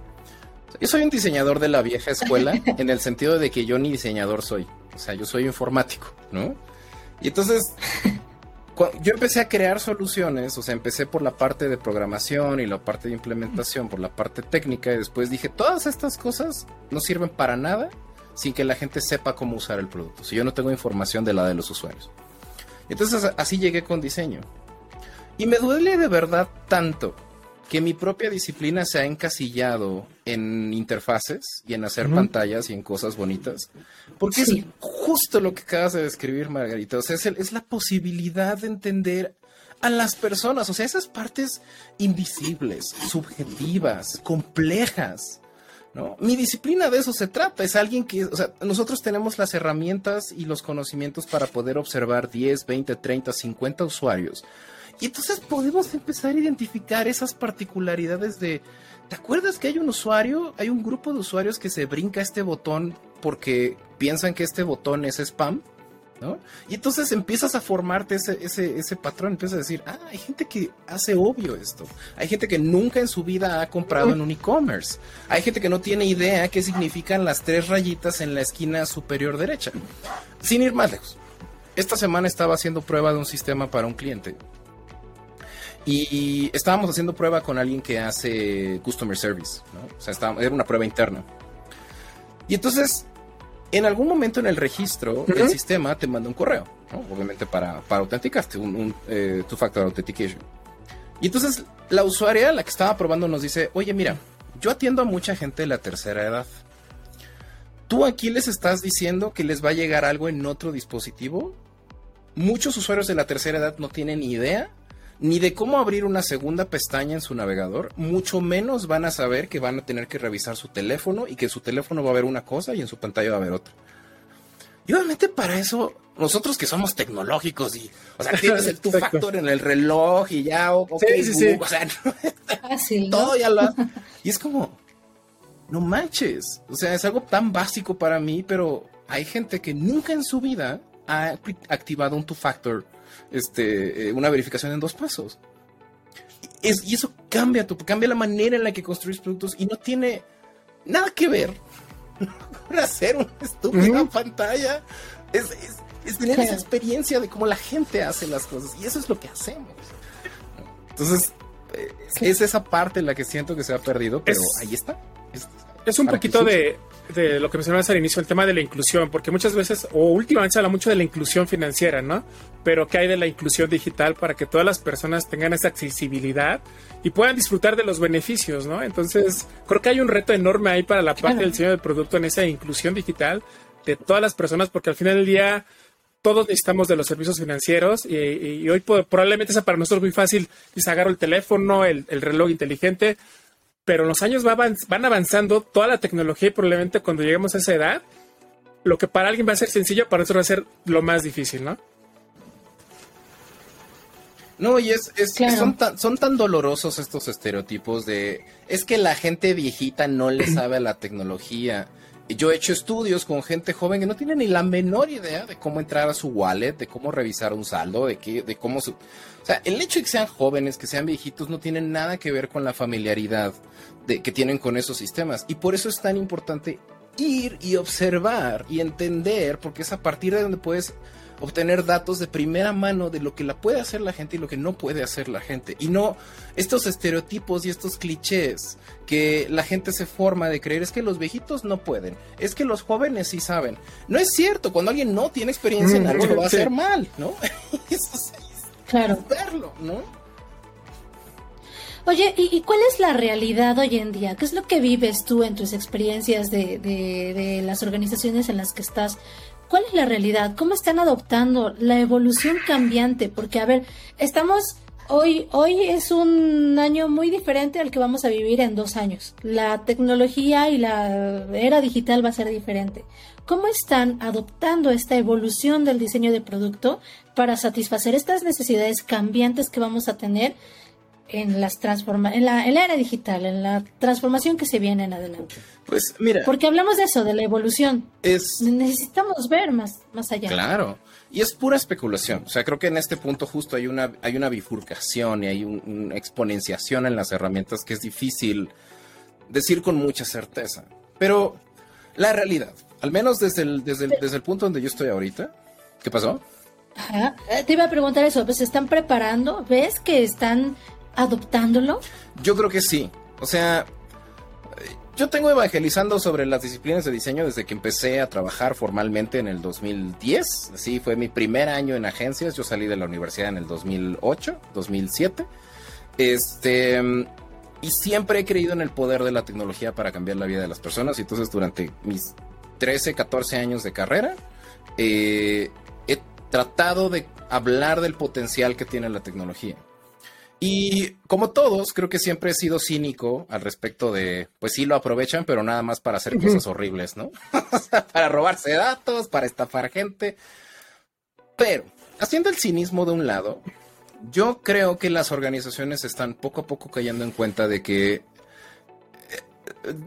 yo soy un diseñador de la vieja escuela en el sentido de que yo ni diseñador soy, o sea, yo soy informático, ¿no? Y entonces, yo empecé a crear soluciones, o sea, empecé por la parte de programación y la parte de implementación, por la parte técnica, y después dije, todas estas cosas no sirven para nada sin que la gente sepa cómo usar el producto, si yo no tengo información de la de los usuarios. Entonces así llegué con diseño. Y me duele de verdad tanto que mi propia disciplina se ha encasillado en interfaces y en hacer pantallas y en cosas bonitas. Porque es justo lo que acabas de describir, Margarita. O sea, es, es, la posibilidad de entender a las personas. O sea, esas partes invisibles, subjetivas, complejas. ¿No? Mi disciplina de eso se trata, es alguien que, o sea, nosotros tenemos las herramientas y los conocimientos para poder observar 10, 20, 30, 50 usuarios y entonces podemos empezar a identificar esas particularidades de, ¿te acuerdas que hay un usuario, hay un grupo de usuarios que se brinca este botón porque piensan que este botón es spam? ¿No? Y entonces empiezas a formarte ese, ese, ese patrón, empiezas a decir, ah, hay gente que hace obvio esto, hay gente que nunca en su vida ha comprado en un e-commerce, hay gente que no tiene idea qué significan las tres rayitas en la esquina superior derecha. Sin ir más lejos, esta semana estaba haciendo prueba de un sistema para un cliente y, estábamos haciendo prueba con alguien que hace customer service, ¿no? O sea, era una prueba interna. Y entonces, en algún momento en el registro, el sistema te manda un correo, ¿no? Obviamente para, para autenticarte, un, un eh, two-factor authentication. Y entonces, la usuaria, la que estaba probando, nos dice, oye, mira, yo atiendo a mucha gente de la tercera edad. ¿Tú aquí les estás diciendo que les va a llegar algo en otro dispositivo? Muchos usuarios de la tercera edad no tienen idea ni de cómo abrir una segunda pestaña en su navegador, mucho menos van a saber que van a tener que revisar su teléfono y que su teléfono va a ver una cosa y en su pantalla va a ver otra. Y obviamente para eso, nosotros que somos tecnológicos y, o sea, tienes el tu factor en el reloj y ya, ok, sí, sí, o sea, todo ya lo... Y es como, no manches, o sea, es algo tan básico para mí, pero hay gente que nunca en su vida ha activado un two-factor este, eh, una verificación en dos pasos. y eso cambia, tu, cambia la manera en la que construyes productos y no tiene nada que ver con hacer una estúpida pantalla. Es, tener esa experiencia de cómo la gente hace las cosas y eso es lo que hacemos. Entonces, eh, es esa parte en la que siento que se ha perdido, pero ahí está. Es, un poquito de, de, lo que mencionabas al inicio, el tema de la inclusión, porque muchas veces, o últimamente se habla mucho de la inclusión financiera, ¿no? pero ¿qué hay de la inclusión digital para que todas las personas tengan esa accesibilidad y puedan disfrutar de los beneficios, ¿no? Entonces, creo que hay un reto enorme ahí para la parte del diseño del producto en esa inclusión digital de todas las personas, porque al final del día todos necesitamos de los servicios financieros y, hoy probablemente sea para nosotros muy fácil, es agarro el teléfono, el, reloj inteligente, pero los años van avanzando, toda la tecnología y probablemente cuando lleguemos a esa edad, lo que para alguien va a ser sencillo, para otro va a ser lo más difícil, ¿no? No, y es, son, tan, son tan dolorosos estos estereotipos de es que la gente viejita no le sabe a la tecnología. Yo he hecho estudios con gente joven que no tiene ni la menor idea de cómo entrar a su wallet, de cómo revisar un saldo, de qué, de cómo su... O sea, el hecho de que sean jóvenes, que sean viejitos, no tiene nada que ver con la familiaridad de, que tienen con esos sistemas. Y por eso es tan importante ir y observar y entender, porque es a partir de donde puedes obtener datos de primera mano de lo que la puede hacer la gente y lo que no puede hacer la gente. Y no estos estereotipos y estos clichés que la gente se forma de creer es que los viejitos no pueden, es que los jóvenes sí saben. No es cierto, cuando alguien no tiene experiencia en mm, algo lo va a hacer mal, ¿no? claro. Verlo, ¿no? Oye, ¿y, cuál es la realidad hoy en día? ¿Qué es lo que vives tú en tus experiencias de, de, de las organizaciones en las que estás? ¿Cuál es la realidad? ¿Cómo están adoptando la evolución cambiante? Porque, a ver, estamos hoy, hoy es un año muy diferente al que vamos a vivir en dos años. La tecnología y la era digital va a ser diferente. ¿Cómo están adoptando esta evolución del diseño de producto para satisfacer estas necesidades cambiantes que vamos a tener en las transforma en la, en la era digital, en la transformación que se viene en adelante? Pues mira. Porque hablamos de eso, de la evolución. Es. Necesitamos ver más, más allá. Claro. Y es pura especulación. O sea, creo que en este punto justo hay una, hay una bifurcación y hay una exponenciación en las herramientas que es difícil decir con mucha certeza. Pero la realidad, al menos desde el, desde desde el punto donde yo estoy ahorita, ¿qué pasó? Ajá. Eh, te iba a preguntar eso, ¿se están preparando? ¿Ves que están adoptándolo? Yo creo que sí. O sea, yo tengo evangelizando sobre las disciplinas de diseño desde que empecé a trabajar formalmente en el 2010. Así fue mi primer año en agencias. Yo salí de la universidad en el 2008, 2007. Este, y siempre he creído en el poder de la tecnología para cambiar la vida de las personas. Y entonces durante mis 13, 14 años de carrera, eh, he tratado de hablar del potencial que tiene la tecnología. Y como todos, creo que siempre he sido cínico al respecto de, pues sí lo aprovechan, pero nada más para hacer cosas horribles, ¿no? para robarse datos, para estafar gente. Pero, haciendo el cinismo de un lado, yo creo que las organizaciones están poco a poco cayendo en cuenta de que eh,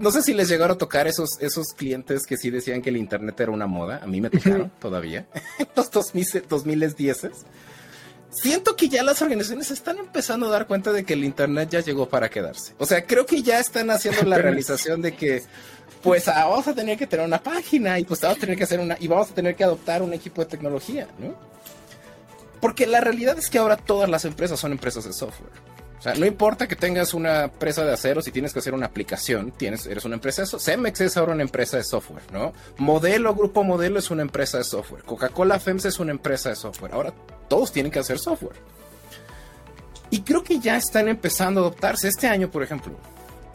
no sé si les llegaron a tocar esos, esos clientes que sí decían que el Internet era una moda. A mí me tocaron todavía. Los 2010 siento que ya las organizaciones están empezando a dar cuenta de que el Internet ya llegó para quedarse. O sea, creo que ya están haciendo la realización de que, pues, ah, vamos a tener que tener una página y pues vamos a tener que hacer una, y vamos a tener que adoptar un equipo de tecnología, ¿no? Porque la realidad es que ahora todas las empresas son empresas de software. O sea, no importa que tengas una empresa de acero, si tienes que hacer una aplicación, tienes, eres una empresa de. Cemex es ahora una empresa de software, ¿no? Modelo, Grupo Modelo es una empresa de software. Coca-Cola FEMS es una empresa de software. Ahora todos tienen que hacer software. Y creo que ya están empezando a adoptarse. Este año, por ejemplo,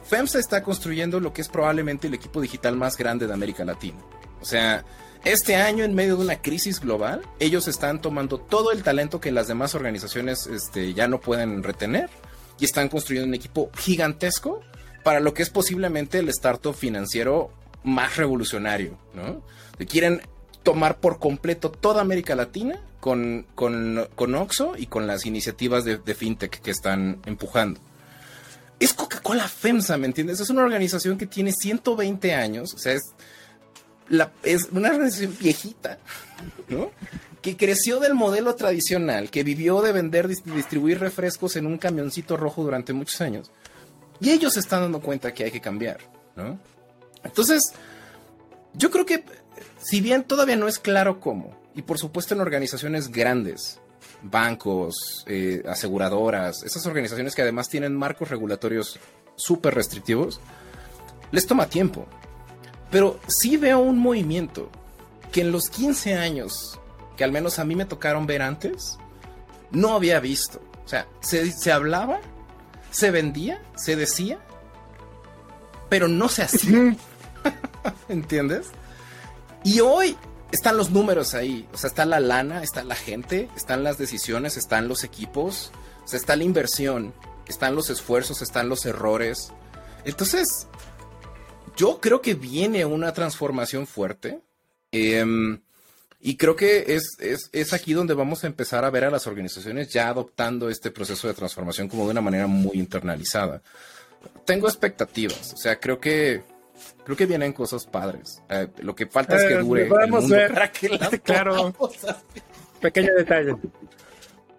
FEMSA está construyendo lo que es probablemente el equipo digital más grande de América Latina. O sea, este año, en medio de una crisis global, ellos están tomando todo el talento que las demás organizaciones este, ya no pueden retener y están construyendo un equipo gigantesco para lo que es posiblemente el startup financiero más revolucionario, ¿no? quieren tomar por completo toda América Latina con, con, con Oxo y con las iniciativas de, fintech que están empujando. Es Coca-Cola FEMSA, ¿me entiendes? Es una organización que tiene 120 años, o sea, es, es una organización viejita, ¿no? Que creció del modelo tradicional, que vivió de vender y distribuir refrescos en un camioncito rojo durante muchos años. Y ellos se están dando cuenta que hay que cambiar, ¿no? Entonces, yo creo que si bien todavía no es claro cómo, y por supuesto en organizaciones grandes, bancos, eh, aseguradoras, esas organizaciones que además tienen marcos regulatorios súper restrictivos, les toma tiempo. Pero sí veo un movimiento que en los 15 años que al menos a mí me tocaron ver antes, no había visto. O sea, se, hablaba, se vendía, se decía, pero no se hacía. ¿Entiendes? Y hoy están los números ahí. O sea, está la lana, está la gente, están las decisiones, están los equipos, o sea, está la inversión, están los esfuerzos, están los errores. Entonces, yo creo que viene una transformación fuerte. Em, y creo que es, es, es, aquí donde vamos a empezar a ver a las organizaciones ya adoptando este proceso de transformación como de una manera muy internalizada. Tengo expectativas, o sea, creo que creo que vienen cosas padres. Eh, lo que falta es que eh, dure el mundo ver. para que claro. Pequeño detalle.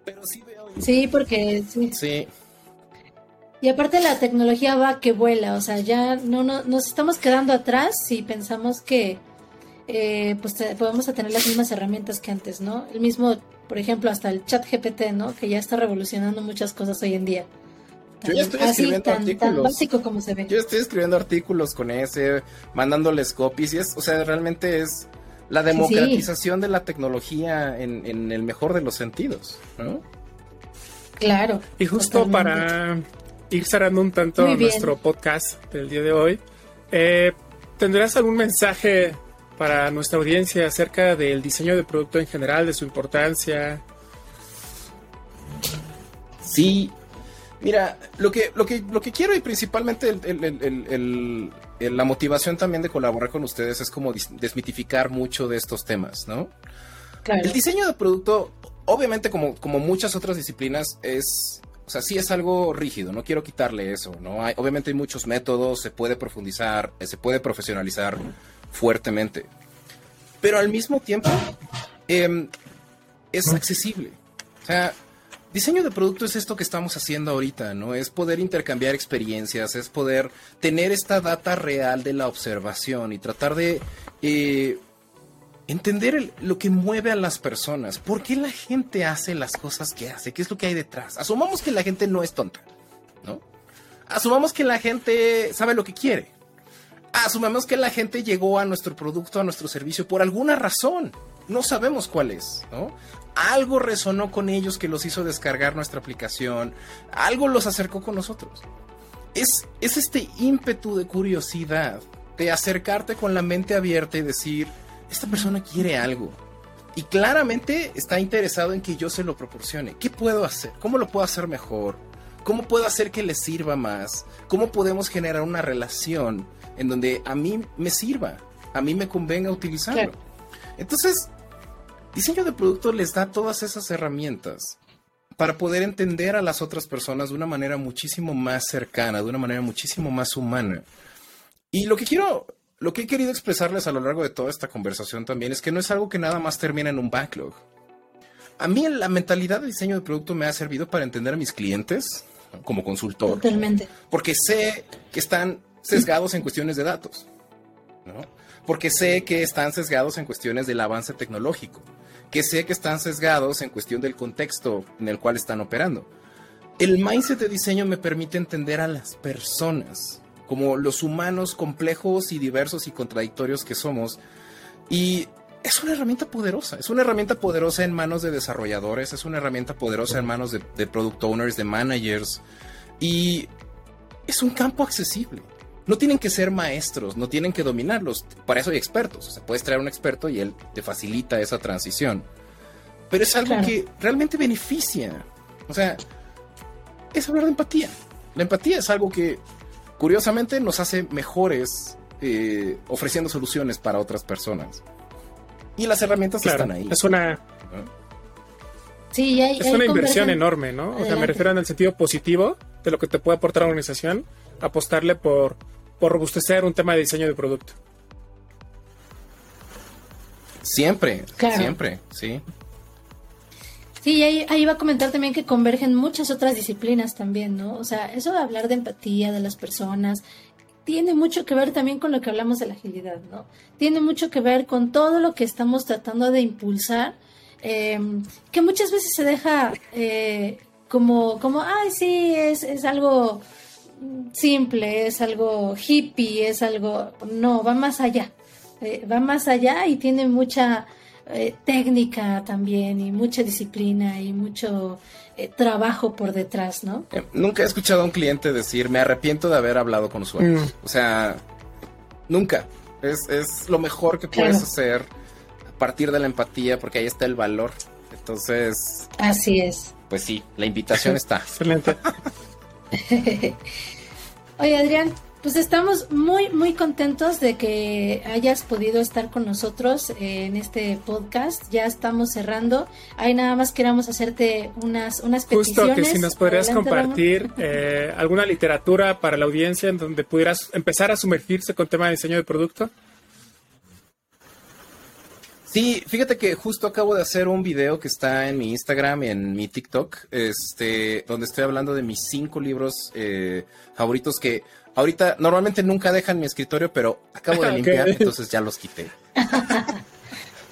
Pero sí veo. Sí, porque sí. Sí. Y aparte la tecnología va que vuela, o sea, ya no, no nos estamos quedando atrás si pensamos que eh, pues podemos tener las mismas herramientas que antes, ¿no? El mismo, por ejemplo, hasta el chat GPT, ¿no? Que ya está revolucionando muchas cosas hoy en día. Yo ya estoy escribiendo artículos. básico como se ve. Yo estoy escribiendo artículos con ese, mandándoles copies y es, o sea, realmente es la democratización de la tecnología en, el mejor de los sentidos, ¿no? Claro. Y justo para ir cerrando un tanto nuestro podcast del día de hoy, eh, ¿tendrás algún mensaje para nuestra audiencia acerca del diseño de producto en general, de su importancia? Sí, mira, lo que, lo que, lo que quiero y principalmente la motivación también de colaborar con ustedes es como desmitificar mucho de estos temas, ¿no? El diseño de producto, obviamente como, como muchas otras disciplinas, es, o sea, sí es algo rígido, no quiero quitarle eso, ¿no? Hay, obviamente hay muchos métodos, se puede profundizar, se puede profesionalizar fuertemente. Pero al mismo tiempo em, es accesible. O sea, diseño de producto es esto que estamos haciendo ahorita, ¿no? Es poder intercambiar experiencias, es poder tener esta data real de la observación y tratar de eh, entender lo que mueve a las personas. ¿Por qué la gente hace las cosas que hace? ¿Qué es lo que hay detrás? Asumamos que la gente no es tonta, ¿no? Asumamos que la gente sabe lo que quiere asumamos que la gente llegó a nuestro producto, a nuestro servicio por alguna razón. No sabemos cuál es, ¿no? Algo resonó con ellos que los hizo descargar nuestra aplicación, algo los acercó con nosotros. Es, es este ímpetu de curiosidad, de acercarte con la mente abierta y decir, esta persona quiere algo. Y claramente está interesado en que yo se lo proporcione. ¿Qué puedo hacer? ¿Cómo lo puedo hacer mejor? ¿Cómo puedo hacer que le sirva más? ¿Cómo podemos generar una relación en donde a mí me sirva, a mí me convenga utilizarlo. Entonces, diseño de producto les da todas esas herramientas para poder entender a las otras personas de una manera muchísimo más cercana, de una manera muchísimo más humana. Y lo que quiero, lo que he querido expresarles a lo largo de toda esta conversación también es que no es algo que nada más termina en un backlog. A mí la mentalidad de diseño de producto me ha servido para entender a mis clientes como consultor. Totalmente. Porque sé que están sesgados en cuestiones de datos, ¿no? Porque sé que están sesgados en cuestiones del avance tecnológico, que sé que están sesgados en cuestión del contexto en el cual están operando. El mindset de diseño me permite entender a las personas como los humanos complejos y diversos y contradictorios que somos y es una herramienta poderosa, es una herramienta poderosa en manos de desarrolladores, es una herramienta poderosa en manos de, de product owners, de managers y es un campo accesible no tienen que ser maestros, no tienen que dominarlos. Para eso hay expertos. O sea, puedes traer un experto y él te facilita esa transición. Pero es algo que realmente beneficia. O sea, es hablar de empatía. La empatía es algo que, curiosamente, nos hace mejores eh, ofreciendo soluciones para otras personas. Y las herramientas están ahí. Es una. Sí, hay, es una inversión enorme, ¿no? O sea, me refiero en el sentido positivo de lo que te puede aportar la organización, apostarle por por robustecer un tema de diseño de producto. Siempre, siempre, sí. Sí, ahí, ahí iba a comentar también que convergen muchas otras disciplinas también, ¿no? O sea, eso de hablar de empatía de las personas tiene mucho que ver también con lo que hablamos de la agilidad, ¿no? Tiene mucho que ver con todo lo que estamos tratando de impulsar, em, que muchas veces se deja eh, como, como, ay, sí, es, es algo simple, es algo hippie, es algo... No, va más allá. Eh, va más allá y tiene mucha eh, técnica también y mucha disciplina y mucho eh, trabajo por detrás, ¿no? nunca he escuchado a un cliente decir, me arrepiento de haber hablado con usuarios. Mm. O sea, nunca. Es, es lo mejor que puedes hacer a partir de la empatía porque ahí está el valor. Entonces... Así es. Pues sí, la invitación está. Excelente. Oye, Adrián, Pues estamos muy, muy contentos de que hayas podido estar con nosotros en este podcast. Ya estamos cerrando. Ahí nada más queramos hacerte unas, unas peticiones. Justo que si nos podrías compartir eh, alguna literatura para la audiencia en donde pudieras empezar a sumergirse con tema de diseño de producto. Sí, fíjate que justo acabo de hacer un video que está en mi Instagram y en mi TikTok, este, donde estoy hablando de mis cinco libros eh, favoritos que ahorita normalmente nunca dejan mi escritorio, pero acabo de limpiar, entonces ya los quité.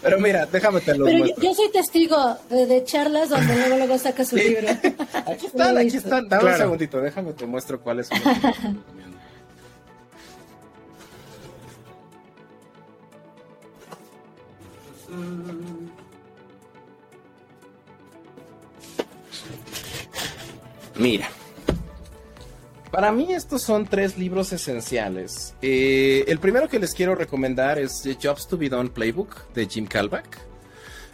Pero mira, déjame te los Pero yo, soy testigo de, charlas donde luego luego sacas su libro. Aquí están, aquí están. Dame un segundito, déjame te muestro cuáles son. Mira. Para mí estos son tres libros esenciales. Eh, el primero que les quiero recomendar es The Jobs to be Done Playbook de Jim Kalbach.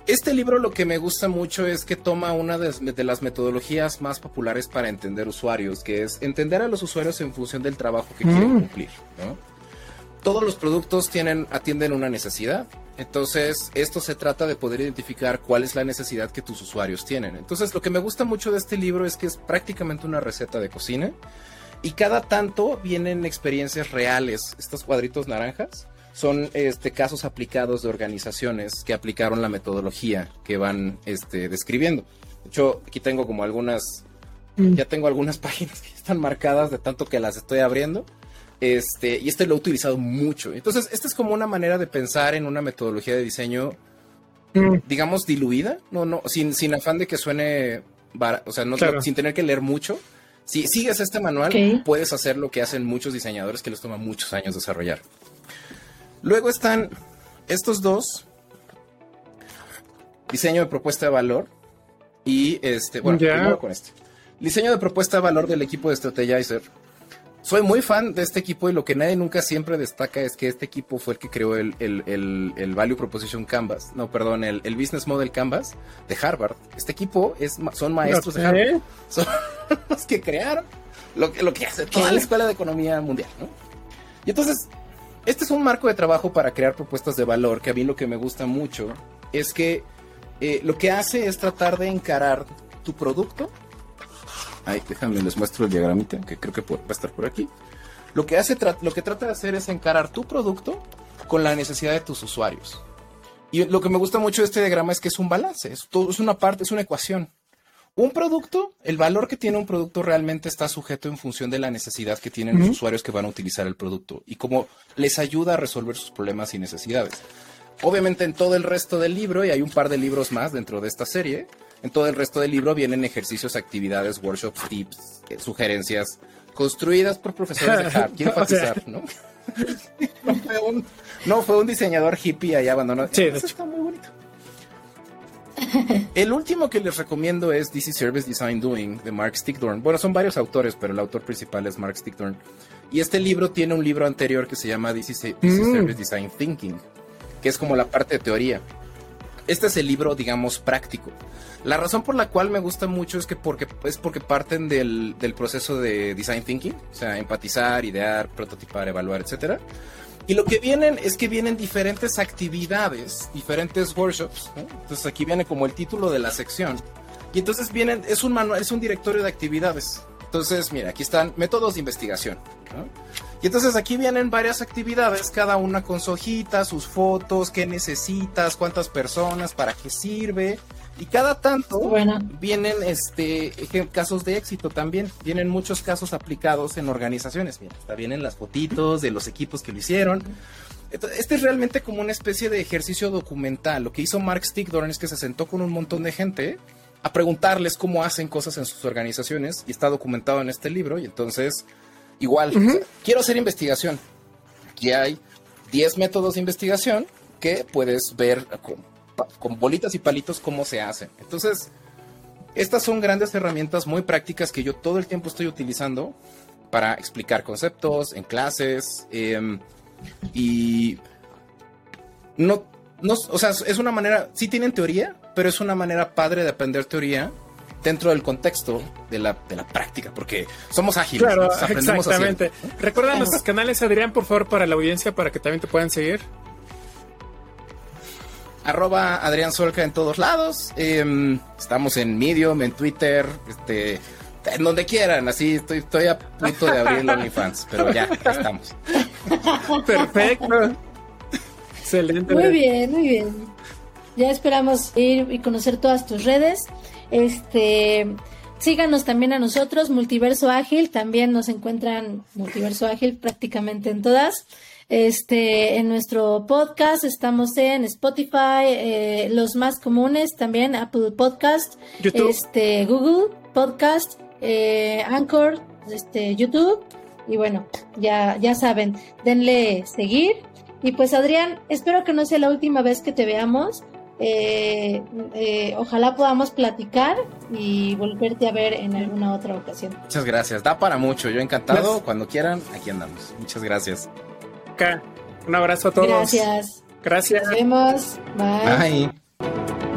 Este libro lo que me gusta mucho es que toma una de, las metodologías más populares para entender usuarios, que es entender a los usuarios en función del trabajo que quieren mm. cumplir. Todos los productos tienen, atienden una necesidad. Entonces, esto se trata de poder identificar cuál es la necesidad que tus usuarios tienen. Entonces, lo que me gusta mucho de este libro es que es prácticamente una receta de cocina y cada tanto vienen experiencias reales. Estos cuadritos naranjas son este, casos aplicados de organizaciones que aplicaron la metodología que van este, describiendo. De hecho, aquí tengo como algunas, mm. ya tengo algunas páginas que están marcadas de tanto que las estoy abriendo. Este, y este lo he utilizado mucho. Entonces, esta es como una manera de pensar en una metodología de diseño, mm. digamos, diluida, no, no, sin, sin afán de que suene, o sea, no, sin tener que leer mucho, si sigues este manual, puedes hacer lo que hacen muchos diseñadores que les toma muchos años desarrollar. Luego están estos dos. Diseño de propuesta de valor. Y este, bueno, primero con este. Diseño de propuesta de valor del equipo de Strategizer soy muy fan de este equipo y lo que nadie nunca siempre destaca es que este equipo fue el que creó el, el, Value Proposition Canvas, no, perdón, el, Business Model Canvas de Harvard. Este equipo es, son maestros de Harvard. Son los que crearon lo, lo que hace toda la Escuela de Economía Mundial, ¿no? Y entonces, este es un marco de trabajo para crear propuestas de valor que a mí lo que me gusta mucho es que eh, lo que hace es tratar de encarar tu producto Ay, déjame, les muestro el diagramita, que creo que va a estar por aquí. Lo que, hace, lo que trata de hacer es encarar tu producto con la necesidad de tus usuarios. Y lo que me gusta mucho de este diagrama es que es un balance, es, es una parte, es una ecuación. Un producto, el valor que tiene un producto realmente está sujeto en función de la necesidad que tienen los usuarios que van a utilizar el producto y cómo les ayuda a resolver sus problemas y necesidades. Obviamente en todo el resto del libro, y hay un par de libros más dentro de esta serie, en todo el resto del libro vienen ejercicios, actividades, workshops, tips, eh, sugerencias, construidas por profesores de Harvard. Quiero enfatizar, ¿no? no, fue un, diseñador hippie allá abandonado. Sí, Eso está muy bonito. El último que les recomiendo es is Service Design Doing de Mark Stickdorn. Bueno, son varios autores, pero el autor principal es Mark Stickdorn. Y este libro tiene un libro anterior que se llama is, mm. Service Design Thinking, que es como la parte de teoría. Este es el libro, digamos, práctico. La razón por la cual me gusta mucho es que porque, es porque parten del, proceso de design thinking, o sea, empatizar, idear, prototipar, evaluar, etc. Y lo que vienen es que vienen diferentes actividades, diferentes workshops. Entonces aquí viene como el título de la sección. Y entonces vienen, es un manual, es un directorio de actividades. Entonces, mira, aquí están métodos de investigación. Y entonces aquí vienen varias actividades, cada una con su hojita, sus fotos, qué necesitas, cuántas personas, para qué sirve. Y cada tanto vienen este casos de éxito también. Vienen muchos casos aplicados en organizaciones. Mira, hasta vienen las fotitos de los equipos que lo hicieron. Este es realmente como una especie de ejercicio documental. Lo que hizo Mark Stickdorn es que se sentó con un montón de gente a preguntarles cómo hacen cosas en sus organizaciones y está documentado en este libro. Y entonces, igual, quiero hacer investigación. Aquí hay 10 métodos de investigación que puedes ver con bolitas y palitos cómo se hacen. Entonces, estas son grandes herramientas muy prácticas que yo todo el tiempo estoy utilizando para explicar conceptos en clases em, y no, no, o sea, es una manera, sí tienen teoría, pero es una manera padre de aprender teoría dentro del contexto de la, de la práctica, porque somos ágiles. Claro, exactamente. Recuerda nuestros canales, Adrián, por favor, para la audiencia, para que también te puedan seguir. Arroba Adrián Solca en todos lados. Em, estamos en Medium, en Twitter, este, en donde quieran. Así estoy, estoy a punto de abrir el OnlyFans, pero ya, estamos. Perfecto. Excelente. Muy bien, muy bien. Ya esperamos ir y conocer todas tus redes. Este, síganos también a nosotros, Multiverso Ágil, también nos encuentran Multiverso Ágil prácticamente en todas. Este, en nuestro podcast estamos en Spotify, eh, los más comunes también, Apple Podcast, este, Google Podcast, eh, Anchor, este, YouTube. Y bueno, ya, ya saben, denle seguir. Y pues Adrián, espero que no sea la última vez que te veamos. Eh, eh, ojalá podamos platicar y volverte a ver en alguna otra ocasión. Muchas gracias, da para mucho, yo encantado, cuando quieran, aquí andamos. Muchas gracias. Un abrazo a todos. Gracias. Gracias. Nos vemos. Bye. Bye.